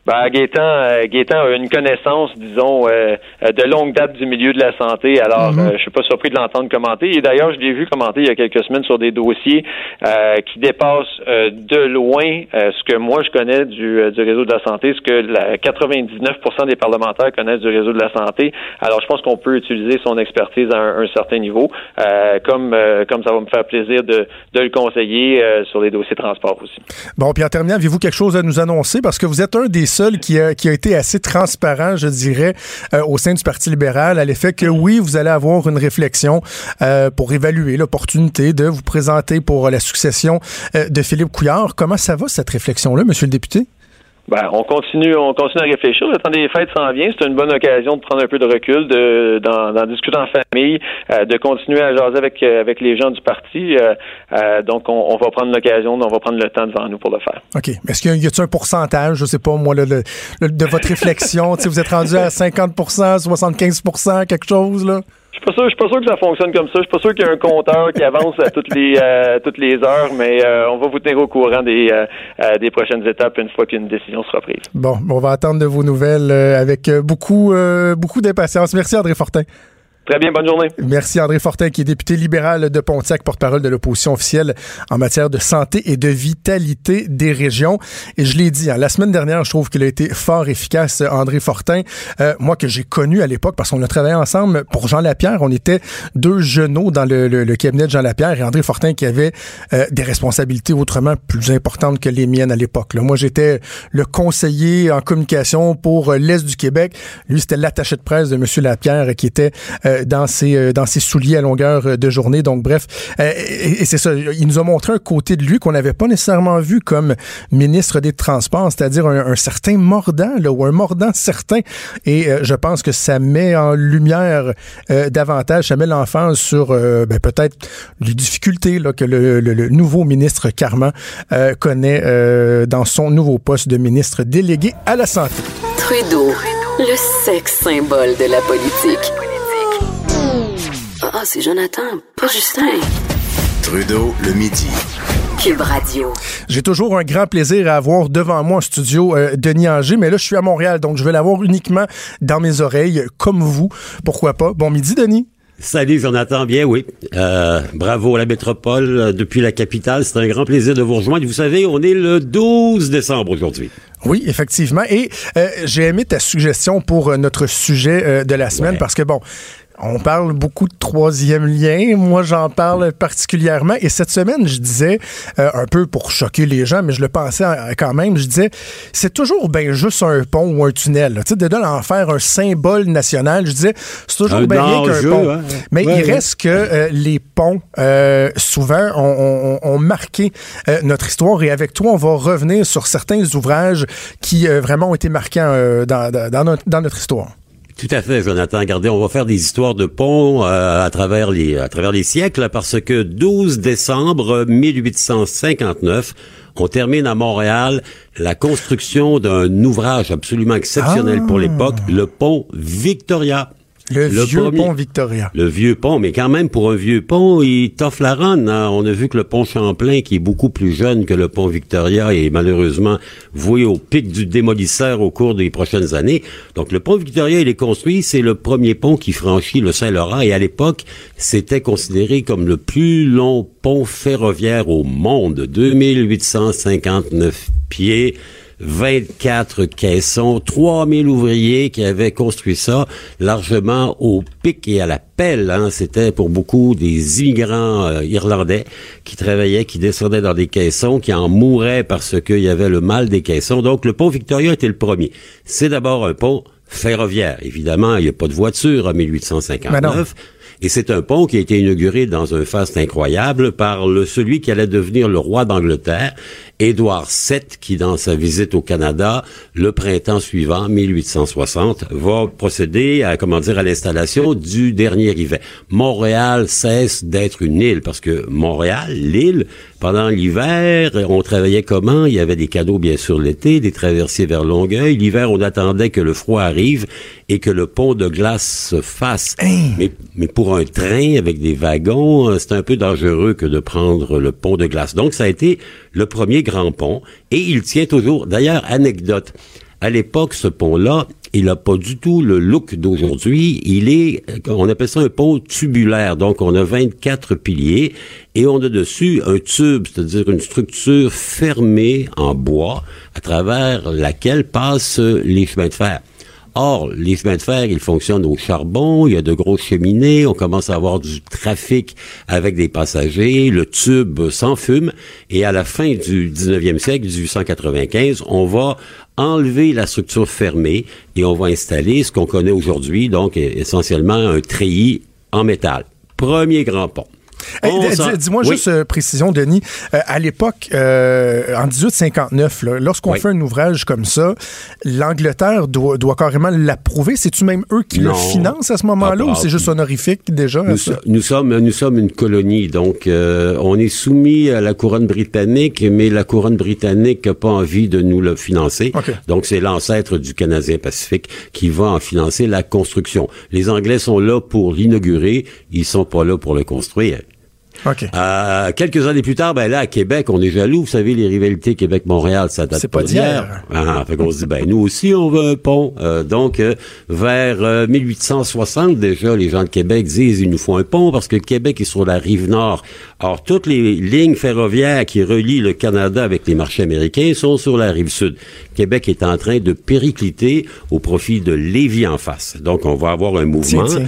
Ben, Gaétan, euh, a une connaissance, disons, euh, euh, de longue date du milieu de la santé. Alors, mhm. je suis pas surpris de l'entendre commenter. Et d'ailleurs, je l'ai vu commenter il y a quelques semaines sur des dossiers qui dépassent de loin ce que moi je connais du, réseau de la santé, ce que la 99% des parlementaires connaissent du réseau de la santé. Alors, je pense qu'on peut utiliser son expertise à un, certain niveau, comme comme ça va me faire plaisir de, de le conseiller sur les dossiers de transport aussi. Bon, puis en terminant, avez-vous quelque chose à nous annoncer? Parce que vous êtes un des seul qui a, qui a été assez transparent, je dirais, euh, au sein du Parti libéral, à l'effet que oui, vous allez avoir une réflexion euh, pour évaluer l'opportunité de vous présenter pour la succession euh, de Philippe Couillard. Comment ça va, cette réflexion-là, monsieur le député? Ben, on continue, on continue à réfléchir. Le temps des fêtes s'en vient. C'est une bonne occasion de prendre un peu de recul, de, d'en, discuter en famille, euh, de continuer à jaser avec, euh, avec les gens du parti. Euh, donc, on, va prendre l'occasion, on va prendre le temps devant nous pour le faire. OK. Est-ce qu'il y a, un pourcentage, je sais pas, moi, le, de votre réflexion? si vous êtes rendu à 50% 75% quelque chose, là? Je suis pas sûr, je suis pas sûr que ça fonctionne comme ça. Je suis pas sûr qu'il y a un compteur qui avance à toutes les euh, toutes les heures, mais euh, on va vous tenir au courant des euh, des prochaines étapes une fois qu'une décision sera prise. Bon, on va attendre de vos nouvelles avec beaucoup beaucoup d'impatience. Merci André Fortin. Très bien, bonne journée. Merci André Fortin, qui est député libéral de Pontiac, porte-parole de l'opposition officielle en matière de santé et de vitalité des régions. Et je l'ai dit, hein, la semaine dernière, je trouve qu'il a été fort efficace, André Fortin. Euh, moi, que j'ai connu à l'époque, parce qu'on a travaillé ensemble pour Jean Lapierre, on était deux genoux dans le, cabinet de Jean Lapierre et André Fortin qui avait euh, des responsabilités autrement plus importantes que les miennes à l'époque. Moi, j'étais le conseiller en communication pour euh, l'Est du Québec. Lui, c'était l'attaché de presse de M. Lapierre qui était dans ses euh, dans ses souliers à longueur euh, de journée. Donc bref, euh, et, c'est ça. Il nous a montré un côté de lui qu'on n'avait pas nécessairement vu comme ministre des Transports, c'est-à-dire un, certain mordant là, ou un mordant certain. Et je pense que ça met en lumière davantage, ça met l'enfant sur ben, peut-être les difficultés que le, le, nouveau ministre Carman connaît dans son nouveau poste de ministre délégué à la santé. Trudeau, le sexe symbole de la politique. Ah, c'est Jonathan, pas Justin. Trudeau, le midi. Cube Radio. J'ai toujours un grand plaisir à avoir devant moi en studio euh, Denis Anger, mais là, je suis à Montréal, donc je vais l'avoir uniquement dans mes oreilles, comme vous. Pourquoi pas? Bon midi, Denis. Salut Jonathan, bien oui. Euh, bravo à la métropole euh, depuis la capitale. C'est un grand plaisir de vous rejoindre. Vous savez, on est le 12 décembre aujourd'hui. Oui, effectivement. Et j'ai aimé ta suggestion pour notre sujet de la semaine parce que bon, on parle beaucoup de troisième lien. Moi, j'en parle particulièrement. Et cette semaine, je disais, euh, un peu pour choquer les gens, mais je le pensais quand même, je disais, c'est toujours bien juste un pont ou un tunnel. Tu sais, de en faire un symbole national, je disais, c'est toujours bien rien qu'un pont. Hein. Mais il reste que euh, les ponts, euh, souvent, ont, marqué notre histoire. Et avec toi, on va revenir sur certains ouvrages qui vraiment ont été marquants dans notre histoire. Tout à fait, Jonathan. Regardez, on va faire des histoires de ponts euh, à travers les à travers les siècles parce que 12 décembre 1859, on termine à Montréal la construction d'un ouvrage absolument exceptionnel pour ah! l'époque, le pont Victoria. Le, vieux pont Victoria. Le vieux pont, mais quand même, pour un vieux pont, il t'offre la run. Hein. On a vu que le pont Champlain, qui est beaucoup plus jeune que le pont Victoria, est malheureusement voué au pic du démolisseur au cours des prochaines années. Donc, le pont Victoria, il est construit. C'est le premier pont qui franchit le Saint-Laurent. Et à l'époque, c'était considéré comme le plus long pont ferroviaire au monde. 2859 pieds. 24 caissons, 3000 ouvriers qui avaient construit ça largement au pic et à la pelle. Hein. C'était pour beaucoup des immigrants euh, irlandais qui travaillaient, qui descendaient dans des caissons, qui en mouraient parce qu'il y avait le mal des caissons. Donc le pont Victoria était le premier. C'est d'abord un pont ferroviaire. Évidemment, il n'y a pas de voiture en 1859. Et c'est un pont qui a été inauguré dans un faste incroyable par le, celui qui allait devenir le roi d'Angleterre Édouard VII, qui dans sa visite au Canada, le printemps suivant, 1860, va procéder à, comment dire, à l'installation du dernier rivet. Montréal cesse d'être une île, parce que Montréal, l'île, pendant l'hiver, on travaillait comment? Il y avait des cadeaux, bien sûr, l'été, des traversiers vers Longueuil. L'hiver, on attendait que le froid arrive et que le pont de glace se fasse. Hein? Mais, mais pour un train avec des wagons, c'est un peu dangereux que de prendre le pont de glace. Donc, ça a été le premier grand pont, et il tient toujours. D'ailleurs, anecdote, à l'époque, ce pont-là, il n'a pas du tout le look d'aujourd'hui. Il est, on appelle ça un pont tubulaire. Donc, on a 24 piliers et on a dessus un tube, c'est-à-dire une structure fermée en bois à travers laquelle passent les chemins de fer. Or, les chemins de fer, ils fonctionnent au charbon, il y a de grosses cheminées, on commence à avoir du trafic avec des passagers, le tube s'enfume, et à la fin du 19e siècle, 1895, on va enlever la structure fermée et on va installer ce qu'on connaît aujourd'hui, donc essentiellement un treillis en métal. Premier grand pont. Hey, dis- Dis-moi Oui. juste euh, précision, Denis. Euh, à l'époque, euh, en 1859, là, lorsqu'on Oui. fait un ouvrage comme ça, l'Angleterre doit, doit carrément l'approuver. C'est-tu même eux qui Non. le financent à ce moment-là Ah, ou c'est juste honorifique déjà? Nous, ça? so- nous sommes nous sommes une colonie, donc on est soumis à la couronne britannique, mais la couronne britannique n'a pas envie de nous le financer. Donc c'est l'ancêtre du Canadien Pacifique qui va en financer la construction. Les Anglais sont là pour l'inaugurer, ils sont pas là pour le construire. OK. Euh, quelques années plus tard, ben là, à Québec, on est jaloux. Vous savez, les rivalités Québec-Montréal, ça date pas d'hier. Ah, fait qu'on se dit, ben nous aussi, on veut un pont. Euh, donc, euh, vers euh, 1860, déjà, les gens de Québec disent, il nous faut un pont parce que Québec est sur la rive nord. Or, toutes les lignes ferroviaires qui relient le Canada avec les marchés américains sont sur la rive sud. Québec est en train de péricliter au profit de Lévis en face. Donc, on va avoir un mouvement. Tiens, tiens.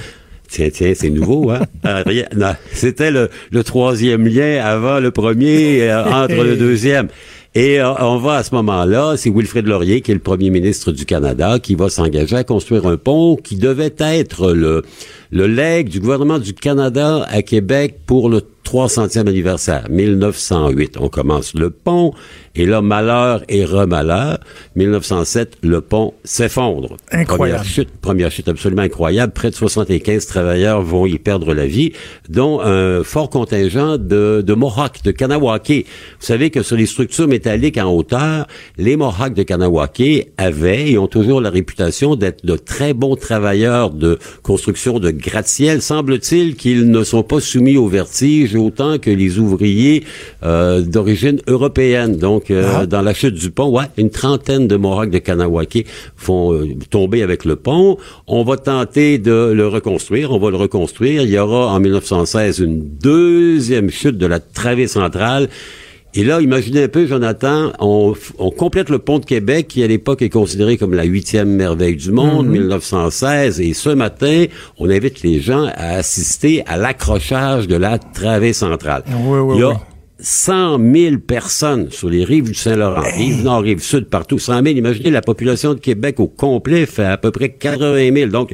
Tiens, tiens, c'est nouveau, hein? Rien- non, C'était le, le troisième lien avant le premier, euh, entre le deuxième. Et euh, on va à ce moment-là, c'est Wilfrid Laurier, qui est le premier ministre du Canada, qui va s'engager à construire un pont qui devait être le, le legs du gouvernement du Canada à Québec pour le 300e anniversaire, 1908. On commence le pont, et là, malheur et remalheur, 1907, le pont s'effondre. Incroyable. Première chute, première chute absolument incroyable. Près de 75 travailleurs vont y perdre la vie, dont un fort contingent de, de Mohawks, de Kanawake. Vous savez que sur les structures métalliques en hauteur, les Mohawks de Kanawake avaient et ont toujours la réputation d'être de très bons travailleurs de construction de gratte-ciel. Semble-t-il qu'ils ne sont pas soumis au vertige autant que les ouvriers euh, d'origine européenne. Donc, euh, Ah. dans la chute du pont, ouais, une trentaine de Mohawks de Kanawake vont euh, tomber avec le pont. On va tenter de le reconstruire. On va le reconstruire. Il y aura en 1916 une deuxième chute de la travée centrale. Et là, imaginez un peu, Jonathan, on, on complète le pont de Québec, qui à l'époque est considéré comme la huitième merveille du monde, 1916. Et ce matin, on invite les gens à assister à l'accrochage de la travée centrale. Oui, oui, Il y a oui. 100 000 personnes sur les rives du Saint-Laurent, rive nord, rive sud, partout. 100 000, imaginez la population de Québec au complet fait à peu près 80 000. Donc,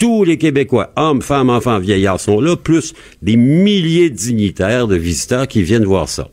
tous les Québécois, hommes, femmes, enfants, vieillards sont là, plus des milliers de dignitaires, de visiteurs qui viennent voir ça.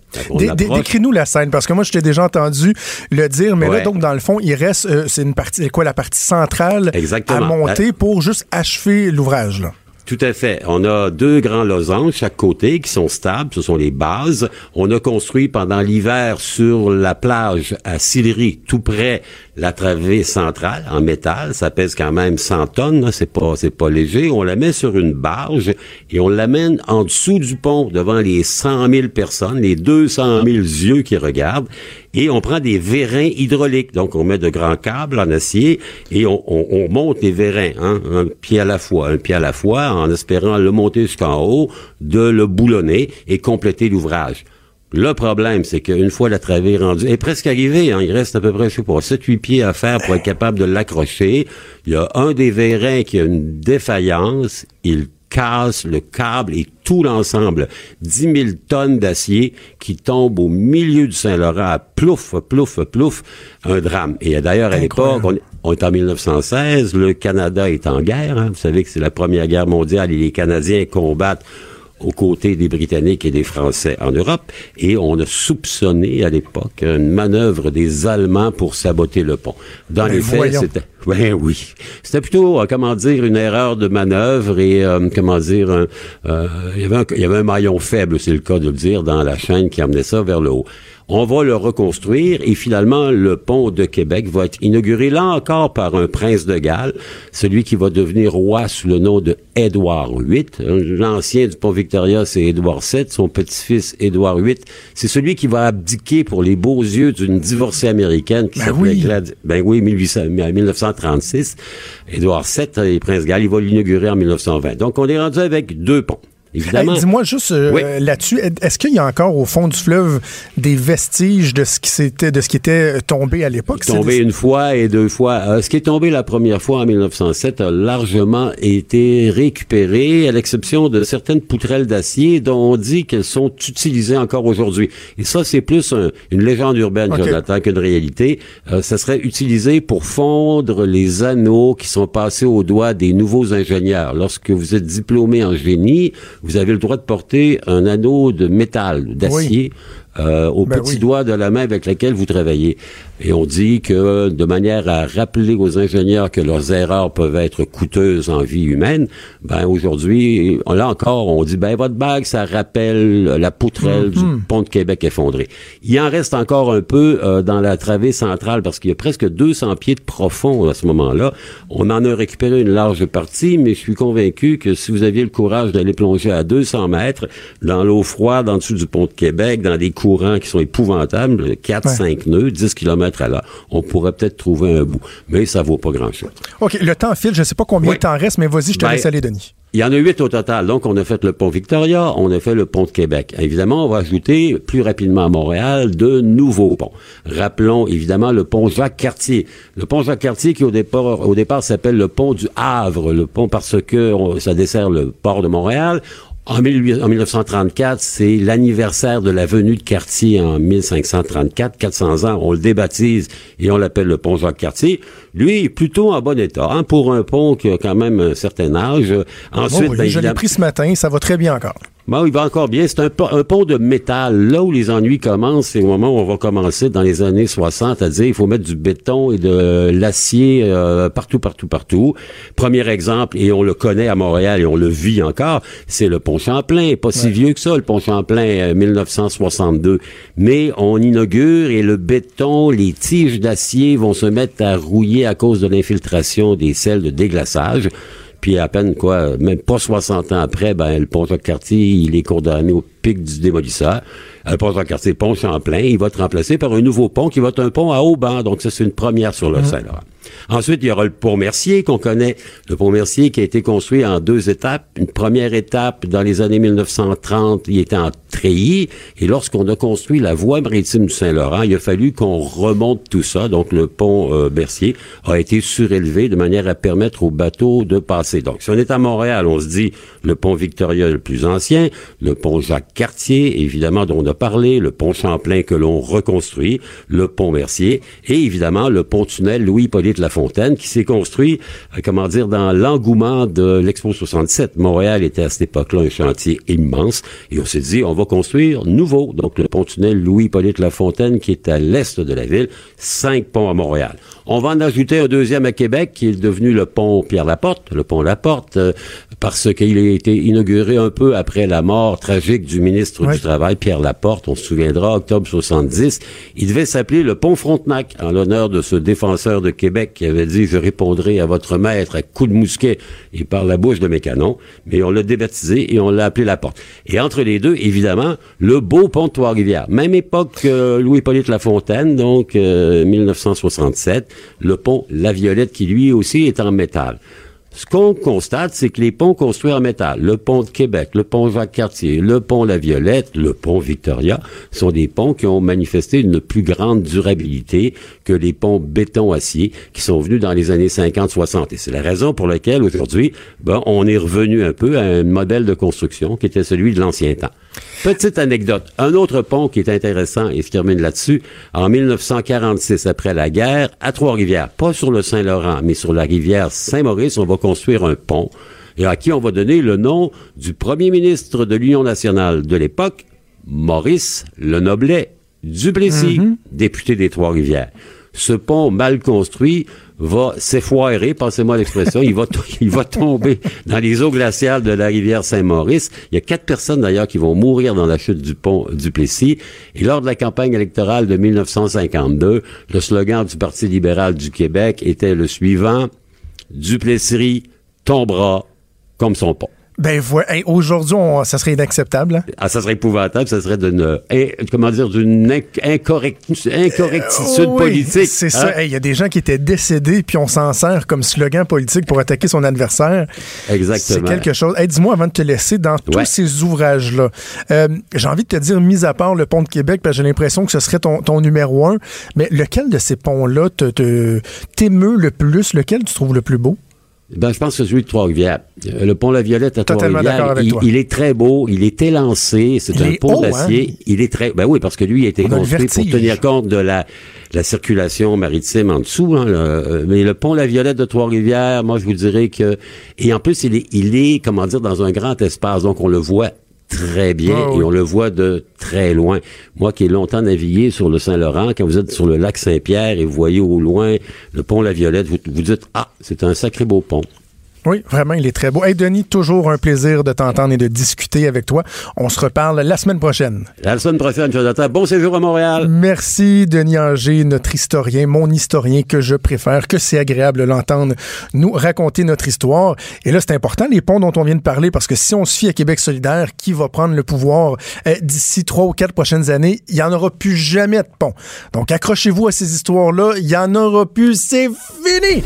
Décris-nous la scène, parce que moi, je t'ai déjà entendu le dire, mais là, donc, dans le fond, il reste, euh, c'est une partie, c'est quoi, la partie centrale Exactement. à monter pour juste achever l'ouvrage, là? Tout à fait. On a deux grands losanges chaque côté qui sont stables, ce sont les bases. On a construit pendant l'hiver sur la plage à Sillery, tout près la travée centrale en métal. Ça pèse quand même 100 tonnes, c'est pas c'est pas léger. On la met sur une barge et on l'amène en dessous du pont devant les 100 000 personnes, les 200 000 yeux qui regardent. Et on prend des vérins hydrauliques. Donc, on met de grands câbles en acier et on, on- on monte les vérins, hein, un pied à la fois, un pied à la fois, en espérant le monter jusqu'en haut, de le boulonner et compléter l'ouvrage. Le problème, c'est qu'une fois la travée rendue, elle est presque arrivée, hein, il reste à peu près, je sais pas, 7-8 pieds à faire pour être capable de l'accrocher. Il y a un des vérins qui a une défaillance, il casse le câble et tout l'ensemble. 10 000 tonnes d'acier qui tombent au milieu du Saint-Laurent à plouf, plouf, plouf, un drame. Et d'ailleurs, à l'époque, on, on est en 1916, le Canada est en guerre. hein. Vous savez que c'est la Première Guerre mondiale et les Canadiens combattent aux côtés des Britanniques et des Français en Europe, et on a soupçonné à l'époque une manœuvre des Allemands pour saboter le pont. Dans Ben les faits, c'était ben oui, c'était plutôt euh, comment dire une erreur de manœuvre et euh, comment dire un- euh, il y avait un, il y avait un maillon faible, c'est le cas de le dire, dans la chaîne qui amenait ça vers le haut. On va le reconstruire et finalement le pont de Québec va être inauguré là encore par un prince de Galles, celui qui va devenir roi sous le nom de Édouard VIII. L'ancien du pont Victoria, c'est Édouard VII. Son petit-fils, Édouard VIII, c'est celui qui va abdiquer pour les beaux yeux d'une divorcée américaine qui Ben s'appelait oui. Glad- Ben oui, 1800 1936. Édouard VII, et Prince Galles, il va l'inaugurer en 1920. Donc, on est rendu avec deux ponts. Évidemment. Hey, Dis-moi juste euh, Oui. là-dessus, est-ce qu'il y a encore au fond du fleuve des vestiges de ce qui s'était de ce qui était tombé à l'époque? Tombé des- une fois et deux fois. Euh, ce qui est tombé la première fois en 1907 a largement été récupéré, à l'exception de certaines poutrelles d'acier dont on dit qu'elles sont utilisées encore aujourd'hui. Et ça, c'est plus un- une légende urbaine, Ok. Jonathan, qu'une réalité. Euh, ça serait utilisé pour fondre les anneaux qui sont passés aux doigts des nouveaux ingénieurs. Lorsque vous êtes diplômé en génie, vous avez le droit de porter un anneau de métal, d'acier, euh, au Ben petit oui. doigt de la main avec laquelle vous travaillez. Et on dit que de manière à rappeler aux ingénieurs que leurs erreurs peuvent être coûteuses en vie humaine, ben aujourd'hui, là encore, on dit ben votre bague, ça rappelle la poutrelle du pont de Québec effondré. Il en reste encore un peu euh, dans la travée centrale parce qu'il y a presque 200 pieds de profond à ce moment-là. On en a récupéré une large partie, mais je suis convaincu que si vous aviez le courage d'aller plonger à 200 mètres dans l'eau froide en dessous du pont de Québec, dans des courants qui sont épouvantables, 4, Ouais. 5 nœuds, 10 km à l'heure, on pourrait peut-être trouver un bout. Mais ça vaut pas grand-chose. OK, le temps file. Je sais pas combien de temps reste, mais vas-y, je te Ben, laisse aller, Denis. Il y en a huit au total. Donc, on a fait le pont Victoria, on a fait le pont de Québec. Évidemment, on va ajouter plus rapidement à Montréal de nouveaux ponts. Rappelons évidemment le pont Jacques-Cartier. Le pont Jacques-Cartier qui au départ, au départ s'appelle le pont du Havre. Le pont parce que on- ça dessert le port de Montréal. En, 18 en 1934, c'est l'anniversaire de la venue de Cartier en 1534, 400 ans. On le débaptise et on l'appelle le pont Jacques-Cartier. Lui, est plutôt en bon état, hein, pour un pont qui a quand même un certain âge. Ensuite, Oh oui, ben, je l'ai pris ce matin. Ça va très bien encore. Bon, il va encore bien. C'est un, pont- un pont de métal. Là où les ennuis commencent, c'est au moment où on va commencer dans les années 60 à dire il faut mettre du béton et de l'acier euh, partout, partout, partout. Premier exemple, et on le connaît à Montréal et on le vit encore, c'est le pont Champlain. Pas si vieux que ça, le pont Champlain, euh, 1962. Mais on inaugure et le béton, les tiges d'acier vont se mettre à rouiller à cause de l'infiltration des sels de déglaçage. Puis à peine quoi, même pas 60 ans après, ben le pont Jacques-Cartier, il est condamné au du démolisseur. Euh, Le pont Jacques-Cartier, pont Champlain, il va être remplacé par un nouveau pont qui va être un pont à haut banc. Donc ça, c'est une première sur le Saint-Laurent. Ensuite, il y aura le pont Mercier qu'on connaît. Le pont Mercier qui a été construit en deux étapes. Une première étape, dans les années 1930, il était en treillis. Et lorsqu'on a construit la voie maritime du Saint-Laurent, il a fallu qu'on remonte tout ça. Donc, le pont euh, Mercier a été surélevé de manière à permettre aux bateaux de passer. Donc, si on est à Montréal, on se dit le pont Victoria le plus ancien, le pont Jacques-Cartier, évidemment, dont on a parlé, le pont Champlain que l'on reconstruit, le pont Mercier, et évidemment le pont-tunnel Louis-Hippolyte Lafontaine qui s'est construit, euh, comment dire, dans l'engouement de l'Expo 67. Montréal était à cette époque-là un chantier immense, et on s'est dit, on va construire nouveau, donc le pont-tunnel Louis-Hippolyte Lafontaine qui est à l'est de la ville, cinq ponts à Montréal. On va en ajouter un deuxième à Québec qui est devenu le pont Pierre-Laporte, le pont Laporte, euh, parce qu'il a été inauguré un peu après la mort tragique du ministre Ouais. du Travail, Pierre Laporte. On se souviendra, octobre 70. Il devait s'appeler le pont Frontenac, en l'honneur de ce défenseur de Québec qui avait dit « Je répondrai à votre maître à coups de mousquet et par la bouche de mes canons ». Mais on l'a débaptisé et on l'a appelé la porte. Et entre les deux, évidemment, le beau pont de Trois-Rivières. Même époque que Louis-Hippolyte Lafontaine, donc euh, 1967, le pont La Violette qui lui aussi est en métal. Ce qu'on constate, c'est que les ponts construits en métal, le pont de Québec, le pont Jacques-Cartier, le pont La Violette, le pont Victoria, sont des ponts qui ont manifesté une plus grande durabilité que les ponts béton-acier qui sont venus dans les années 50-60. Et c'est la raison pour laquelle aujourd'hui, ben, on est revenu un peu à un modèle de construction qui était celui de l'ancien temps. Petite anecdote. Un autre pont qui est intéressant, et je termine là-dessus, en 1946, après la guerre, à Trois-Rivières, pas sur le Saint-Laurent, mais sur la rivière Saint-Maurice, on va construire un pont, et à qui on va donner le nom du premier ministre de l'Union nationale de l'époque, Maurice Lenoblet Duplessis, député des Trois-Rivières. Ce pont mal construit va s'effoirer, passez-moi l'expression, il va, to- il va tomber dans les eaux glaciales de la rivière Saint-Maurice. Il y a quatre personnes d'ailleurs qui vont mourir dans la chute du pont Duplessis. Et lors de la campagne électorale de 1952, le slogan du Parti libéral du Québec était le suivant, Duplessis tombera comme son pont. Ben, voilà. Hey, aujourd'hui, ça serait inacceptable. hein? Ah, ça serait épouvantable, ça serait d'une, in- comment dire, d'une inc- incorrect- incorrectitude Oui, politique. C'est hein? ça. Hey, Il y a des gens qui étaient décédés, puis on s'en sert comme slogan politique pour attaquer son adversaire. C'est Exactement. quelque chose. Hey, Dis-moi, avant de te laisser, dans tous ces ouvrages-là, euh, j'ai envie de te dire, mis à part le pont de Québec, parce que j'ai l'impression que ce serait ton, ton numéro un, mais lequel de ces ponts-là te, te- t'émeut le plus? Lequel tu trouves le plus beau? Ben, je pense que celui de Trois-Rivières. Le pont La Violette à Trois-Rivières, il, il est très beau, il est élancé, c'est Il un pont haut, hein? d'acier. Il est très, ben oui, parce que lui a été On a le construit pour tenir compte de la, la circulation maritime en dessous. hein, le- mais le pont La Violette de Trois-Rivières, moi, je vous dirais que, et en plus, il est, il est, comment dire, dans un grand espace, donc on le voit très bien Ah oui. et on le voit de très loin. Moi qui ai longtemps navigué sur le Saint-Laurent, quand vous êtes sur le lac Saint-Pierre et vous voyez au loin le pont La Violette, vous vous dites, ah, c'est un sacré beau pont. Oui, vraiment, il est très beau. Hey, Denis, toujours un plaisir de t'entendre et de discuter avec toi. On se reparle la semaine prochaine. La semaine prochaine, Jonathan. Bon séjour à Montréal. Merci, Denis Anger, notre historien, mon historien que je préfère, que c'est agréable de l'entendre nous raconter notre histoire. Et là, c'est important, les ponts dont on vient de parler, parce que si on se fie à Québec solidaire, qui va prendre le pouvoir euh, d'ici trois ou quatre prochaines années, il n'y en aura plus jamais de pont. Donc, accrochez-vous à ces histoires-là, il n'y en aura plus, c'est fini!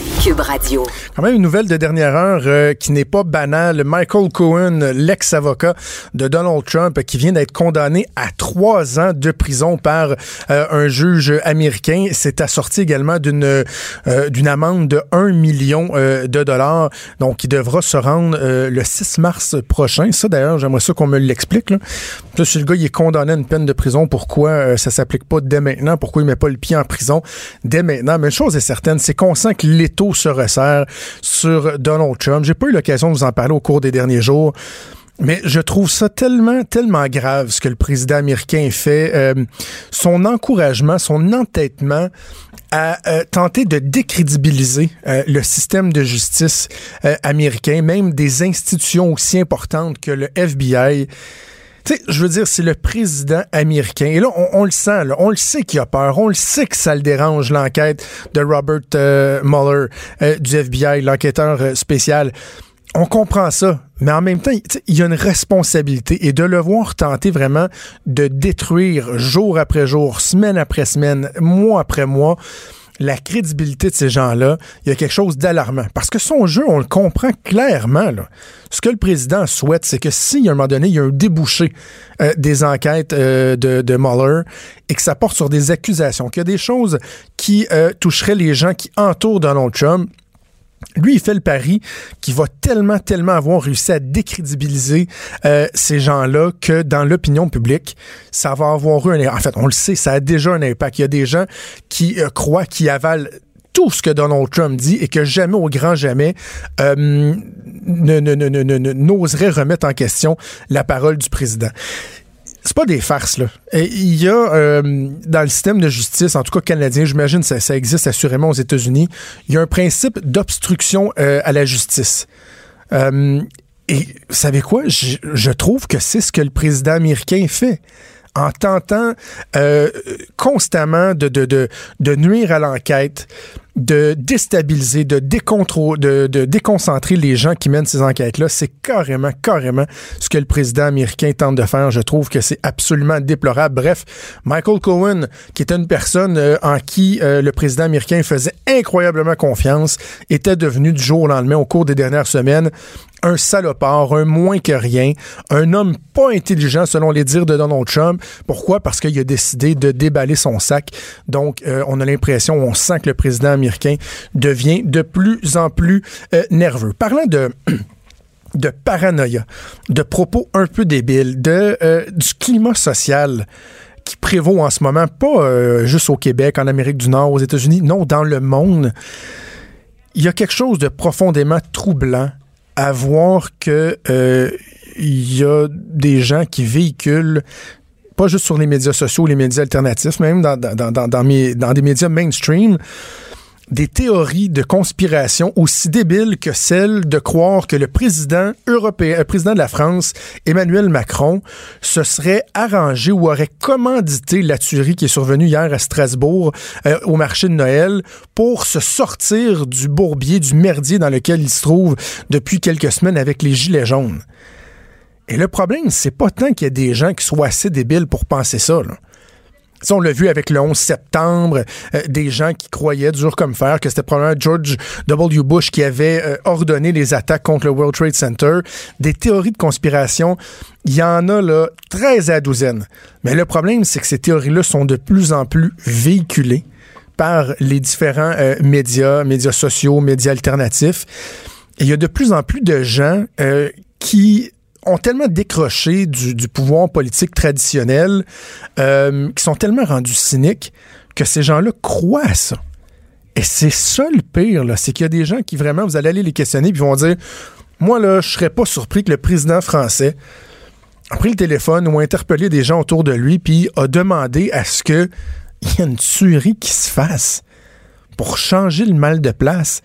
Cube Radio. Quand même une nouvelle de dernière heure euh, qui n'est pas banale. Michael Cohen, l'ex-avocat de Donald Trump, qui vient d'être condamné à trois ans de prison par euh, un juge américain, s'est assorti également d'une euh, d'une amende de 1 million de dollars. Donc, il devra se rendre le 6 mars prochain. Ça, d'ailleurs, j'aimerais ça qu'on me l'explique. Là. Là, le gars il est condamné à une peine de prison, pourquoi ça s'applique pas dès maintenant? Pourquoi il met pas le pied en prison dès maintenant? Mais une chose est certaine, c'est qu'on sent que l'étau se resserre sur Donald Trump. J'ai pas eu l'occasion de vous en parler au cours des derniers jours. Mais je trouve ça tellement, tellement grave ce que le président américain fait. Euh, son encouragement, son entêtement à euh, tenter de décrédibiliser euh, le système de justice américain, même des institutions aussi importantes que le FBI. Tu sais, je veux dire, c'est le président américain. Et là, on, le sent, là, on le sait qu'il a peur, on le sait que ça le dérange, l'enquête de Robert euh, Mueller euh, du FBI, l'enquêteur euh, spécial. On comprend ça, mais en même temps, il y a une responsabilité et de le voir tenter vraiment de détruire jour après jour, semaine après semaine, mois après mois, la crédibilité de ces gens-là, il y a quelque chose d'alarmant. Parce que son jeu, on le comprend clairement. Là. Ce que le président souhaite, c'est que si, à un moment donné, il y a un débouché euh, des enquêtes euh, de, Mueller et que ça porte sur des accusations, qu'il y a des choses qui euh, toucheraient les gens qui entourent Donald Trump, lui, il fait le pari qu'il va tellement, tellement avoir réussi à décrédibiliser euh, ces gens-là que dans l'opinion publique, ça va avoir eu un... En fait, on le sait, ça a déjà un impact. Il y a des gens qui euh, croient, qui avalent tout ce que Donald Trump dit et que jamais, au grand jamais, euh, n'oserait remettre en question la parole du président c'est pas des farces, là. Il y a, euh, dans le système de justice, en tout cas canadien, j'imagine ça, ça existe assurément aux États-Unis, il y a un principe d'obstruction euh, à la justice. Euh, et vous savez quoi? Je trouve que c'est ce que le président américain fait. En tentant euh, constamment de, de, de, de nuire à l'enquête, de déstabiliser, de, de, de déconcentrer les gens qui mènent ces enquêtes-là, c'est carrément, carrément ce que le président américain tente de faire. Je trouve que c'est absolument déplorable. Bref, Michael Cohen, qui était une personne euh, en qui euh, le président américain faisait incroyablement confiance, était devenu du jour au lendemain, au cours des dernières semaines, un salopard, un moins que rien, un homme pas intelligent selon les dires de Donald Trump. Pourquoi? Parce qu'il a décidé de déballer son sac. Donc, euh, on a l'impression, on sent que le président américain devient de plus en plus euh, nerveux. Parlant de... de paranoïa, de propos un peu débiles, de, euh, du climat social qui prévaut en ce moment, pas euh, juste au Québec, en Amérique du Nord, aux États-Unis, non, dans le monde. Il y a quelque chose de profondément troublant à voir que euh, il y a des gens qui véhiculent pas juste sur les médias sociaux, les médias alternatifs, même dans, dans, dans, dans, mes- dans des médias mainstream, des théories de conspiration aussi débiles que celle de croire que le président européen, le président de la France, Emmanuel Macron, se serait arrangé ou aurait commandité la tuerie qui est survenue hier à Strasbourg euh, au marché de Noël pour se sortir du bourbier, du merdier dans lequel il se trouve depuis quelques semaines avec les gilets jaunes. Et le problème, c'est pas tant qu'il y a des gens qui soient assez débiles pour penser ça. On l'a vu avec le 11 septembre, euh, des gens qui croyaient dur comme fer que c'était probablement George W. Bush qui avait euh, ordonné les attaques contre le World Trade Center. Des théories de conspiration, il y en a là 13 à douzaine. Mais le problème, c'est que ces théories-là sont de plus en plus véhiculées par les différents euh, médias, médias sociaux, médias alternatifs. Il y a de plus en plus de gens qui ont tellement décroché du, pouvoir politique traditionnel, euh, qui sont tellement rendus cyniques, que ces gens-là croient à ça. Et c'est ça le pire, c'est qu'il y a des gens qui vraiment, vous allez aller les questionner, puis vont dire, moi, là, je serais pas surpris que le président français a pris le téléphone ou a interpellé des gens autour de lui, puis a demandé à ce qu'il y ait une tuerie qui se fasse pour changer le mal de place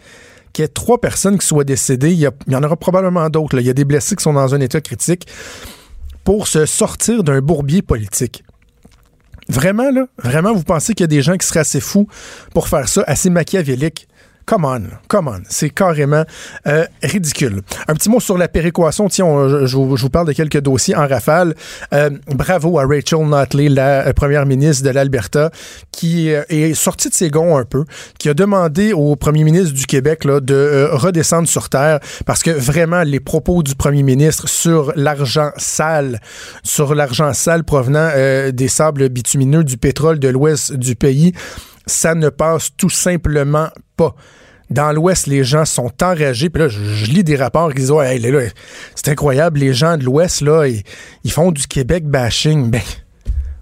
qu'il y trois personnes qui soient décédées. Il y, en aura probablement d'autres. Il y a des blessés qui sont dans un état critique pour se sortir d'un bourbier politique. Vraiment, vraiment, vous pensez qu'il y a des gens qui seraient assez fous pour faire ça, assez machiavéliques? Come on, come on. C'est carrément euh, ridicule. Un petit mot sur la péréquation. Tiens, je, vous parle de quelques dossiers en rafale. Euh, bravo à Rachel Notley, la euh, première ministre de l'Alberta, qui est sortie de ses gonds un peu, qui a demandé au premier ministre du Québec là, de redescendre sur terre parce que vraiment, les propos du premier ministre sur l'argent sale, sur l'argent sale provenant des sables bitumineux, du pétrole de l'ouest du pays, ça ne passe tout simplement pas. Dans l'Ouest, les gens sont enragés. Puis là, je, lis des rapports qui disent là, c'est incroyable, les gens de l'Ouest, là, ils, font du Québec bashing. Ben,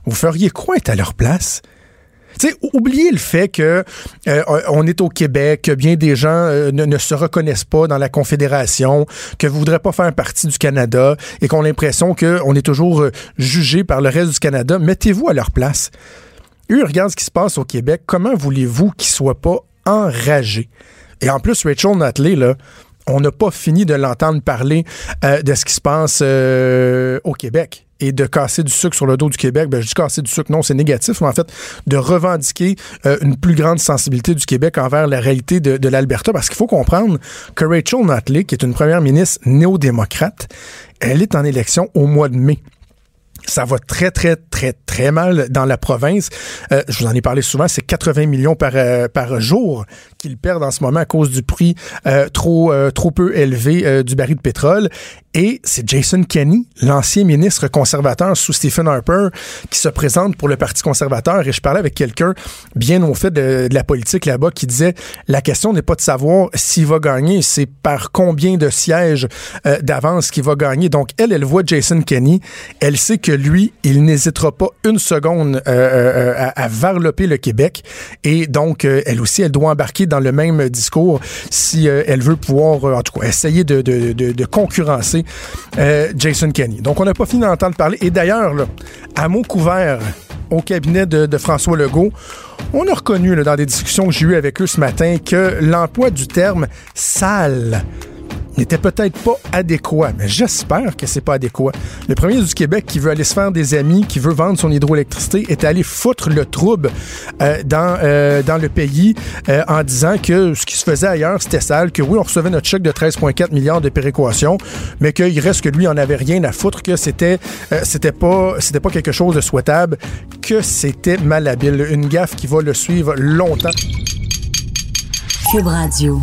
vous feriez quoi être à leur place? sais, oubliez le fait que euh, on est au Québec, que bien des gens euh, ne, se reconnaissent pas dans la Confédération, que vous voudrez pas faire partie du Canada et qu'on a l'impression qu'on est toujours euh, jugé par le reste du Canada. Mettez-vous à leur place. Eux, regardent ce qui se passe au Québec. Comment voulez-vous qu'ils soient pas enragés? Et en plus, Rachel Notley, là, on n'a pas fini de l'entendre parler euh, de ce qui se passe euh, au Québec et de casser du sucre sur le dos du Québec. Ben, je dis casser du sucre, non, c'est négatif, mais en fait, de revendiquer euh, une plus grande sensibilité du Québec envers la réalité de, de l'Alberta, parce qu'il faut comprendre que Rachel Notley, qui est une première ministre néo-démocrate, elle est en élection au mois de mai ça va très, très, très, très mal dans la province. Euh, je vous en ai parlé souvent, c'est 80 millions par, euh, par jour qu'ils perdent en ce moment à cause du prix euh, trop, trop peu élevé du baril de pétrole. Et c'est Jason Kenney, l'ancien ministre conservateur sous Stephen Harper, qui se présente pour le Parti conservateur. Et je parlais avec quelqu'un bien au fait de, la politique là-bas qui disait la question n'est pas de savoir s'il va gagner, c'est par combien de sièges d'avance qu'il va gagner. Donc elle, elle voit Jason Kenney, elle sait que lui, il n'hésitera pas une seconde euh, euh, à, à, varloper le Québec. Et donc elle aussi, elle doit embarquer dans le même discours si elle veut pouvoir, en tout cas, essayer de, concurrencer euh, Jason Kenney. Donc, on n'a pas fini d'entendre parler. Et d'ailleurs, à mot couvert au cabinet de, François Legault, on a reconnu dans des discussions que j'ai eues avec eux ce matin que l'emploi du terme sale n'était peut-être pas adéquat, mais j'espère que c'est pas adéquat. Le premier du Québec qui veut aller se faire des amis, qui veut vendre son hydroélectricité, est allé foutre le trouble euh, dans, euh, dans le pays euh, en disant que ce qui se faisait ailleurs, c'était sale, que oui, on recevait notre chèque de 13,4 milliards de péréquation, mais qu'il reste que lui, en avait rien à foutre, que c'était c'était pas pas quelque chose de souhaitable, que c'était malhabile. Une gaffe qui va le suivre longtemps. Cube Radio.